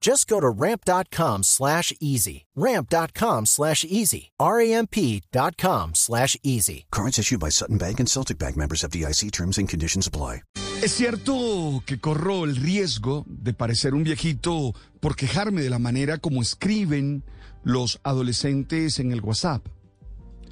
Just go to ramp.com slash easy. Ramp.com slash easy. R-A-M-P.com slash easy. Cards issued by Sutton Bank and Celtic Bank members of DIC terms and conditions apply. Es cierto que corro el riesgo de parecer un viejito por quejarme de la manera como escriben los adolescentes en el WhatsApp.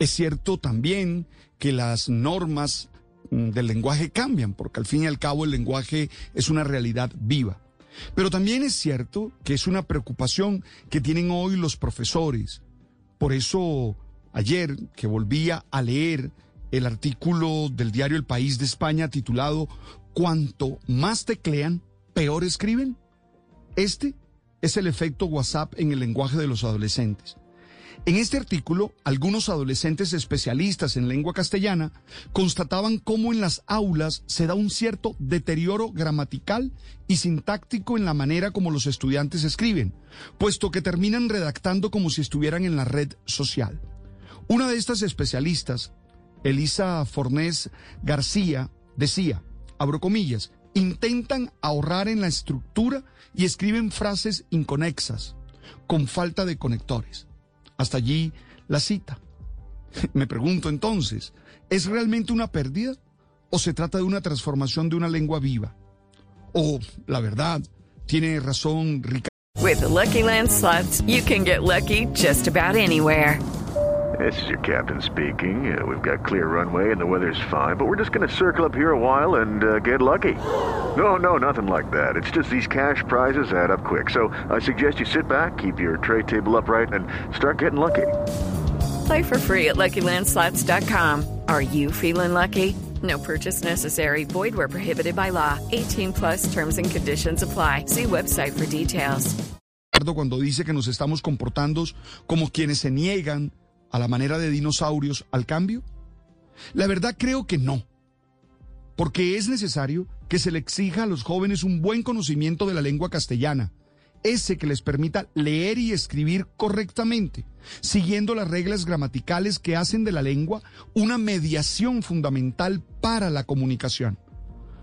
Es cierto también que las normas mm, del lenguaje cambian, porque al fin y al cabo el lenguaje es una realidad viva. Pero también es cierto que es una preocupación que tienen hoy los profesores. Por eso, ayer que volvía a leer el artículo del diario El País de España titulado Cuanto más teclean, peor escriben. Este es el efecto WhatsApp en el lenguaje de los adolescentes. En este artículo, algunos adolescentes especialistas en lengua castellana constataban cómo en las aulas se da un cierto deterioro gramatical y sintáctico en la manera como los estudiantes escriben, puesto que terminan redactando como si estuvieran en la red social. Una de estas especialistas, Elisa Fornés García, decía, abro comillas, intentan ahorrar en la estructura y escriben frases inconexas, con falta de conectores. Hasta allí la cita. Me pregunto entonces, ¿es realmente una pérdida o se trata de una transformación de una lengua viva? O, la verdad, tiene razón Ricardo. With the Lucky Land you can get lucky just about anywhere. This is your captain speaking. Uh, we've got clear runway and the weather's fine, but we're just going to circle up here a while and uh, get lucky. No, no, nothing like that. It's just these cash prizes add up quick. So I suggest you sit back, keep your tray table upright, and start getting lucky. Play for free at LuckyLandSlots.com. Are you feeling lucky? No purchase necessary. Void where prohibited by law. 18 plus terms and conditions apply. See website for details. cuando dice que nos estamos comportando como quienes se niegan a la manera de dinosaurios al cambio? La verdad creo que no, porque es necesario que se le exija a los jóvenes un buen conocimiento de la lengua castellana, ese que les permita leer y escribir correctamente, siguiendo las reglas gramaticales que hacen de la lengua una mediación fundamental para la comunicación.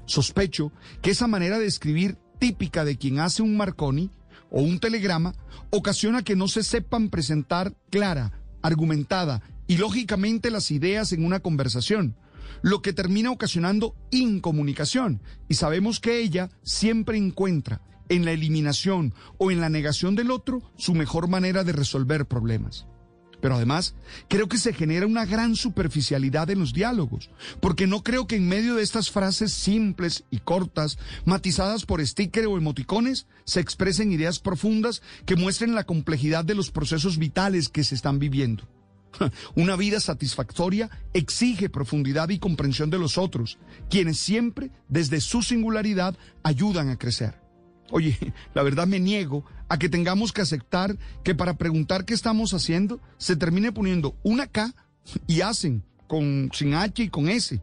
Sospecho que esa manera de escribir típica de quien hace un Marconi o un telegrama ocasiona que no se sepan presentar clara, argumentada y lógicamente las ideas en una conversación, lo que termina ocasionando incomunicación. Y sabemos que ella siempre encuentra en la eliminación o en la negación del otro su mejor manera de resolver problemas. Pero además, creo que se genera una gran superficialidad en los diálogos, porque no creo que en medio de estas frases simples y cortas, matizadas por sticker o emoticones, se expresen ideas profundas que muestren la complejidad de los procesos vitales que se están viviendo. Una vida satisfactoria exige profundidad y comprensión de los otros, quienes siempre, desde su singularidad, ayudan a crecer. Oye, la verdad me niego a que tengamos que aceptar que para preguntar qué estamos haciendo se termine poniendo una K y hacen con sin H y con S.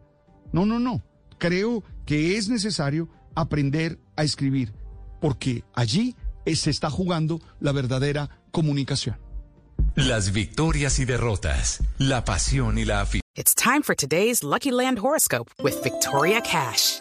No, no, no. Creo que es necesario aprender a escribir porque allí se está jugando la verdadera comunicación. Las victorias y derrotas, la pasión y la afición. It's time for today's Lucky Land horoscope with Victoria Cash.